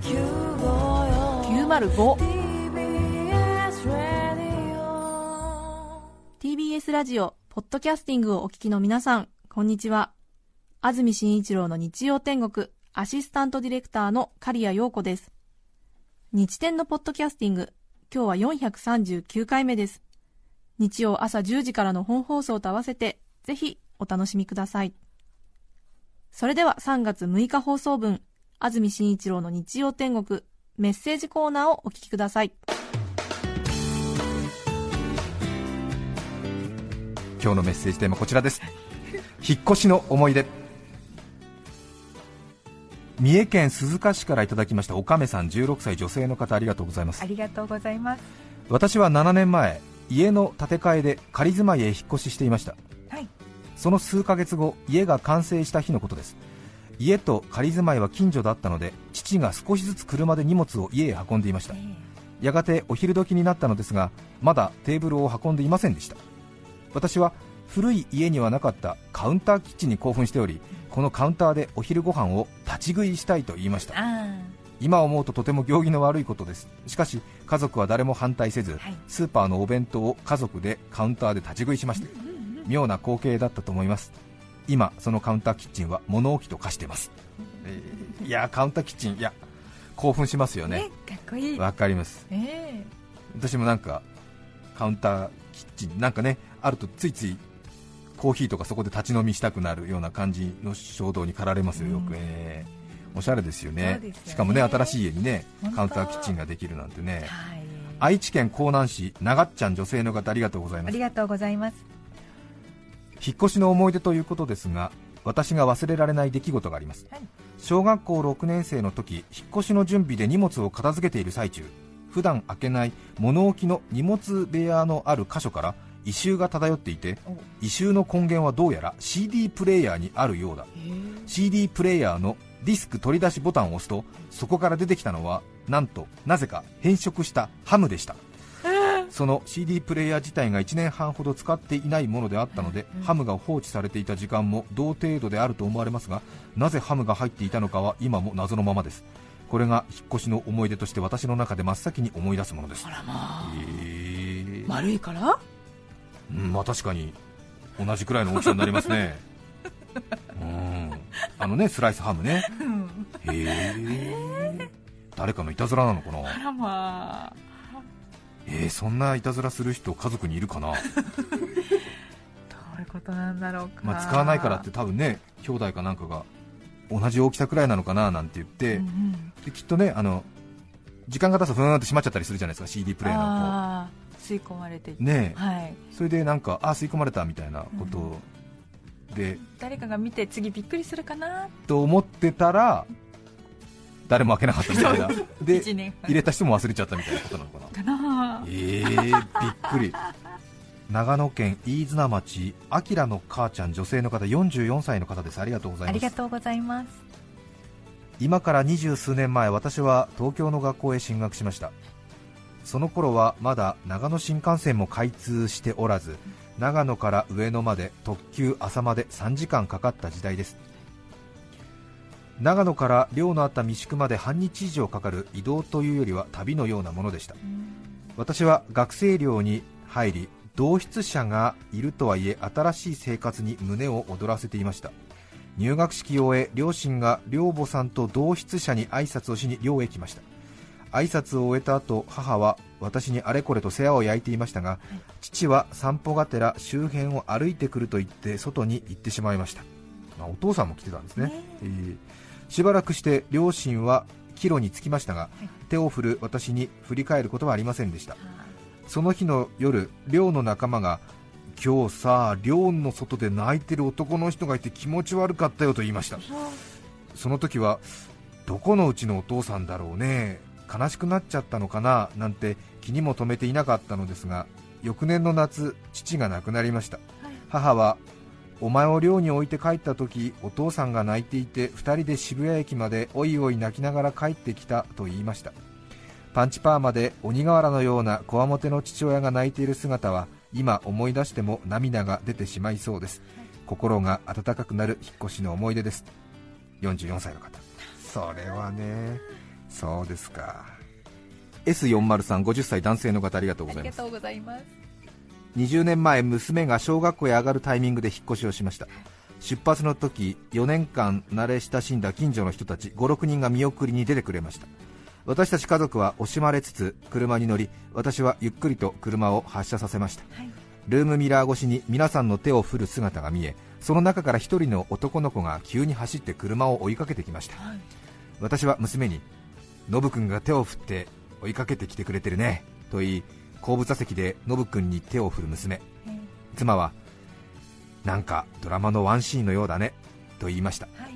905 TBS ラジオポッドキャスティングをお聞きの皆さんこんにちは。安住紳一郎の日曜天国アシスタントディレクターの刈谷陽子です。日天のポッドキャスティング今日は439回目です。日曜朝10時からの本放送と合わせてぜひお楽しみください。それでは3月6日放送分安住紳一郎の日曜天国メッセージコーナーをお聞きください。今日のメッセージテーマこちらです。引っ越しの思い出。三重県鈴鹿市からいただきましたおかめさん16歳女性の方ありがとうございます。ありがとうございます。私は7年前家の建て替えで仮住まいへ引っ越ししていました。はい。その数ヶ月後家が完成した日のことです家と仮住まいは近所だったので父が少しずつ車で荷物を家へ運んでいました。やがてお昼時になったのですがまだテーブルを運んでいませんでした。私は古い家にはなかったカウンターキッチンに興奮しておりこのカウンターでお昼ご飯を立ち食いしたいと言いました。今思うととても行儀の悪いことです。しかし家族は誰も反対せず、はい。スーパーのお弁当を家族でカウンターで立ち食いしました。妙な光景だったと思います今そのカウンターキッチンは物置と化してます、えーいやーカウンターキッチンいや興奮しますよね。ねかっこいい。わかります。え私もなんかカウンターキッチンなんかねあるとついついコーヒーとかそこで立ち飲みしたくなるような感じの衝動に駆られますよよく、うん。えーおしゃれですよね。ね。しかもね新しい家にねカウンターキッチンができるなんてね。はい。愛知県江南市長っちゃん女性の方ありがとうございます。ありがとうございます引っ越しの思い出ということですが私が忘れられない出来事があります、はい。小学校6年生の時引っ越しの準備で荷物を片付けている最中普段開けない物置の荷物部屋のある箇所から異臭が漂っていてお。異臭の根源はどうやら CD プレイヤーにあるようだ。CD プレイヤーのディスク取り出しボタンを押すとそこから出てきたのはなんとなぜか変色したハムでしたその CD プレイヤー自体が1年半ほど使っていないものであったので、ハムが放置されていた時間も同程度であると思われますがなぜハムが入っていたのかは今も謎のままです。これが引っ越しの思い出として私の中で真っ先に思い出すものです。あらまあ。へー。丸いから？うん、まあ確かに同じくらいの大きさになりますね。うん。あのねスライスハムね。うん。へえ誰かのいたずらなのかな？あらまあえー、そんないたずらする人家族にいるかな、どういうことなんだろうか。まあ、使わないからって多分ね兄弟かなんかが同じ大きさくらいなのかななんて言って、うんうん。できっとねあの時間が経つとふーんって閉まっちゃったりするじゃないですか CD プレイヤーのあー吸い込まれてねえ。はい。それでなんかあ吸い込まれたみたいなことで、誰かが見て次びっくりするかなと思ってたら誰も開けなかったみたいな。で入れた人も忘れちゃったみたいなことなのかな。か なえー、びっくり。長野県飯綱町あきらの母ちゃん女性の方44歳の方です。ありがとうございます。ありがとうございます。今から二十数年前私は東京の学校へ進学しました。その頃はまだ長野新幹線も開通しておらず長野から上野まで特急朝まで3時間かかった時代です長野から寮のあった三宿まで半日以上かかる移動というよりは旅のようなものでした。私は学生寮に入り同室者がいるとはいえ新しい生活に胸を躍らせていました。入学式を終え両親が寮母さんと同室者に挨拶をしに寮へ来ました。挨拶を終えた後母は私にあれこれと世話を焼いていましたが、父は散歩がてら周辺を歩いてくると言って外に行ってしまいました、まあお父さんも来てたんですね。ねえーしばらくして両親は帰路に着きましたが、い。手を振る私に振り返ることはありませんでした。その日の夜寮の仲間が今日さ寮の外で泣いてる男の人がいて気持ち悪かったよと言いました。その時はどこのうちのお父さんだろうね悲しくなっちゃったのかななんて気にも留めていなかったのですが翌年の夏父が亡くなりました。母はお前を寮に置いて帰った時お父さんが泣いていて2人で渋谷駅までおいおい泣きながら帰ってきたと言いました。パンチパーマで鬼瓦のようなこわもての父親が泣いている姿は今思い出しても涙が出てしまいそうです。心が温かくなる引っ越しの思い出です。44歳の方。それはねそうですか。S40350 歳男性の方ありがとうございます。うございます20年前娘が小学校へ上がるタイミングで引っ越しをしました。出発の時4年間慣れ親しんだ近所の人たち56人が見送りに出てくれました。私たち家族は惜しまれつつ車に乗り私はゆっくりと車を発車させました、はい。ルームミラー越しに皆さんの手を振る姿が見えその中から一人の男の子が急に走って車を追いかけてきました。はい。私は娘にノブ君が手を振って追いかけてきてくれてるねと言い後部座席でノブ君に手を振る娘。えー妻はなんかドラマのワンシーンのようだねと言いました。はい。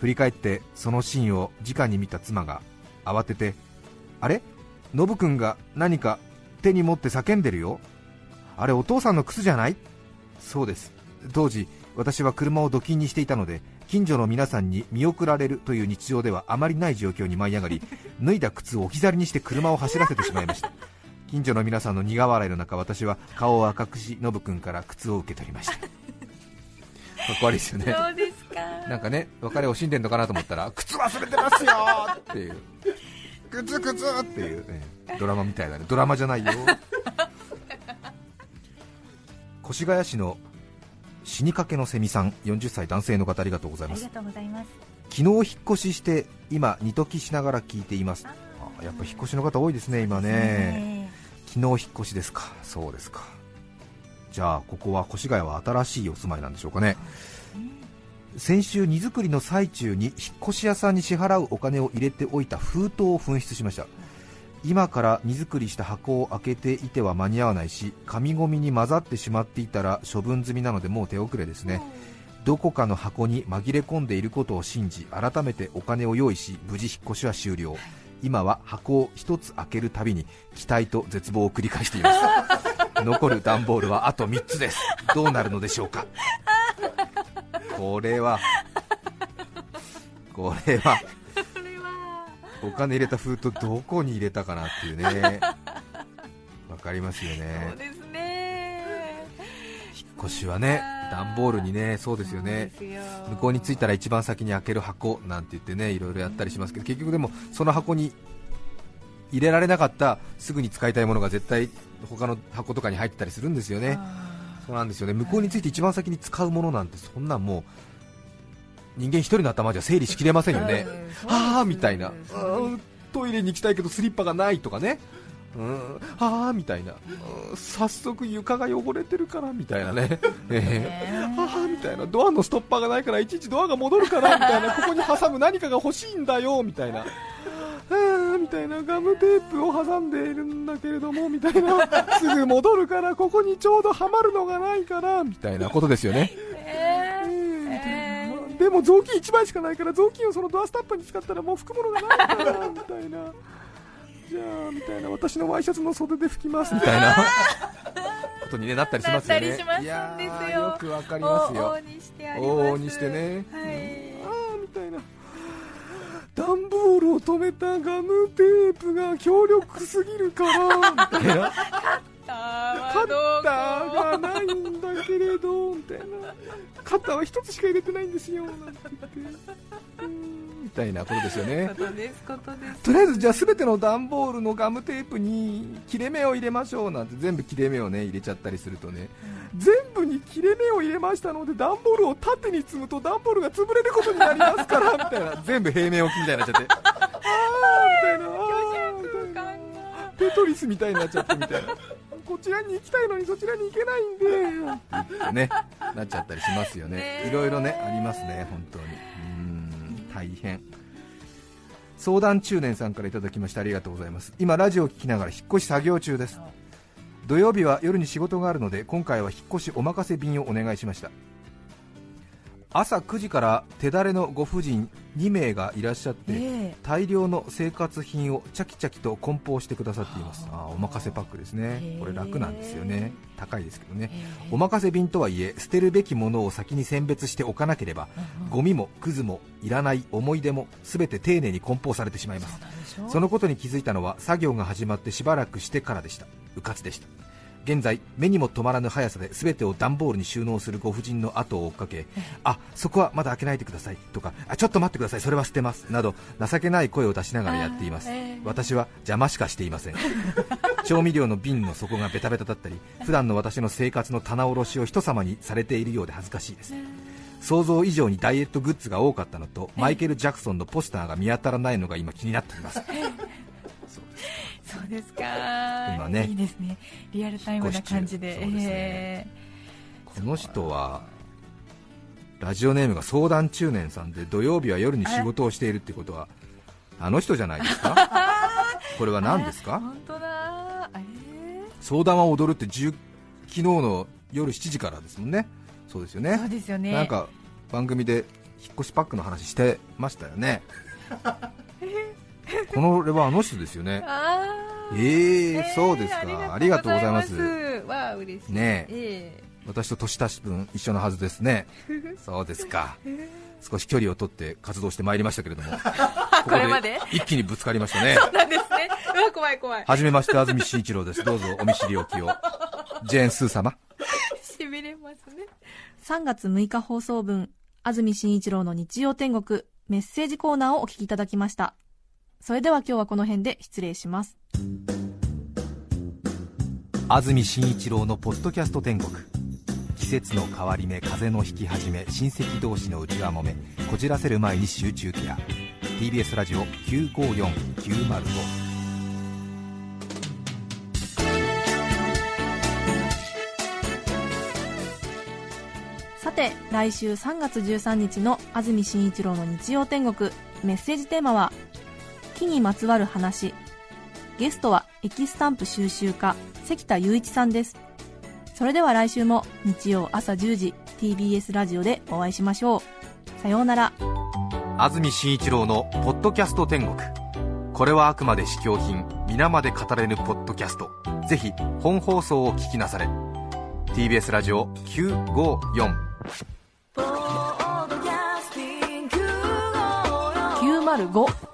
振り返ってそのシーンを直に見た妻が慌ててあれ？ノブ君が何か手に持って叫んでるよ。あれお父さんの靴じゃない？そうです。当時私は車を土金にしていたので近所の皆さんに見送られるという日常ではあまりない状況に舞い上がり 脱いだ靴を置き去りにして車を走らせてしまいました近所の皆さんの苦笑いの中私は顔を赤くしノブ君から靴を受け取りました。かっこ悪いですよね。そうですか。なんかね、別れを惜しんでんのかなと思ったら、靴忘れてますよーっていう、靴靴っていう。ね、ドラマみたいだね、ドラマじゃないよ。越谷市の死にかけのセミさん、40歳男性の方ありがとうございます。ありがとうございます。昨日引っ越しして、今、二時しながら聞いています。あやっぱ引っ越しの方多いですね、今ね。昨日引っ越しですか、そうですか。じゃあ、ここは越谷は新しいお住まいなんでしょうかね。先週荷造りの最中に引っ越し屋さんに支払うお金を入れておいた封筒を紛失しました今から荷造りした箱を開けていては間に合わないし紙ゴミに混ざってしまっていたら処分済みなのでもう手遅れですねどこかの箱に紛れ込んでいることを信じ改めてお金を用意し無事引っ越しは終了今は箱を一つ開けるたびに期待と絶望を繰り返しています。残る段ボールはあと3つです。どうなるのでしょうか。これはこれはお金入れた封筒どこに入れたかなっていうね。わかりますよそうねですね。引っ越しはね段ボールにねそうですよね。向こうに着いたら一番先に開ける箱なんて言ってねいろいろやったりしますけど結局でもその箱に入れられなかったすぐに使いたいものが絶対他の箱とかに入ってたりするんですよね。そうなんですよね。向こうについて一番先に使うものなんてそんなんもう人間一人の頭じゃ整理しきれませんよね。ああみたいな。うんトイレに行きたいけどスリッパがないとかねうん。ああみたいな。うん。早速床が汚れてるからみたいなね。ええ。ああみたいな。ドアのストッパーがないからいちいちドアが戻るからみたいな。ここに挟む何かが欲しいんだよみたいな。みたいな。ガムテープを挟んでいるんだけれどもみたいな。すぐ戻るからここにちょうどはまるのがないからみたいなことですよね、でも雑巾1枚しかないから雑巾をそのドアスタッパーに使ったらもう拭くものがないからみたいなじゃあみたいな私のワイシャツの袖で拭きますみたいな。ことに、ね、なったりしますよね。いやよくわかりますよ。往々にしてね、はい。ああみたいな。段ボールを止めたガムテープが強力すぎるからみたいな。カッターがないんだけれどみたいな。カッターは一つしか入れてないんですよなんて言ってたいなことですよね。ことですことです。とりあえずじゃあ全ての段ボールのガムテープに切れ目を入れましょうなんて全部切れ目をね入れちゃったりするとね。全部に切れ目を入れましたので段ボールを縦に積むと段ボールが潰れることになりますからみたいな。全部平面置きみたいになっちゃって。ああーみたいなテトリスみたいになっちゃってみたいな。こちらに行きたいのにそちらに行けないんでってねなっちゃったりしますよね。いろいろねありますね本当に大変。相談中年さんからいただきましてありがとうございます。今ラジオを聞きながら引っ越し作業中です。土曜日は夜に仕事があるので今回は引っ越しお任せ便をお願いしました。朝9時から手だれのご婦人2名がいらっしゃって、え大量の生活品をチャキチャキと梱包してくださっています。あー。お任せパックですね。これ楽なんですよね。高いですけどね。えお任せ便とはいえ捨てるべきものを先に選別しておかなければゴミもクズもいらない思い出も全て丁寧に梱包されてしまいます。そのことに気づいたのは作業が始まってしばらくしてからでした。うかつでした現在目にも止まらぬ速さで全てを段ボールに収納するご婦人の後を追っかけあそこはまだ開けないでくださいとかあちょっと待ってくださいそれは捨てますなど情けない声を出しながらやっています、私は邪魔しかしていません。調味料の瓶の底がベタベタだったり普段の私の生活の棚卸しを人様にされているようで恥ずかしいです。想像以上にダイエットグッズが多かったのとマイケル・ジャクソンのポスターが見当たらないのが今気になっていますそうですか。今ね。いいですね。リアルタイムな感じで。ね。えこの人はラジオネームが相談中年さんで土曜日は夜に仕事をしているってことはあの人じゃないですか？これはー何ですか？あ本当だ。え相談は踊るって10昨日の夜7時からですもんね。そうですよー、そうねですよね。なんか番組で引っ越しパックの話してましたよね。このれはあの人ですよね。あえーー、そうですか。ありがとうございます。わあ嬉しい。ねえ。私と年足し分一緒のはずですね。そうですか。少し距離を取って活動してまいりましたけれども。ここれまで？一気にぶつかりましたね。そうなんですね。うわ怖い怖い。はじめまして安住紳一郎です。どうぞお見知りおきを。ジェーン・スー様。しびれますね。3月6日放送分、安住紳一郎の日曜天国、メッセージコーナーをお聞きいただきました。それでは今日はこの辺で失礼します。安住紳一郎のポッドキャスト天国。季節の変わり目風の引き始め親戚同士の内輪もめこじらせる前に集中ケア。TBS ラジオ954905さて、来週3月13日の安住紳一郎の日曜天国、メッセージテーマは、木にまつわる話。ゲストはエキスタンプ収集家、関田雄一さんです。それでは来週も日曜朝10時、TBS ラジオでお会いしましょう。さようなら。安住紳一郎の「ポッドキャスト天国」これはあくまで試供品皆まで語れぬポッドキャストぜひ本放送を聞きなされ TBS ラジオ954 905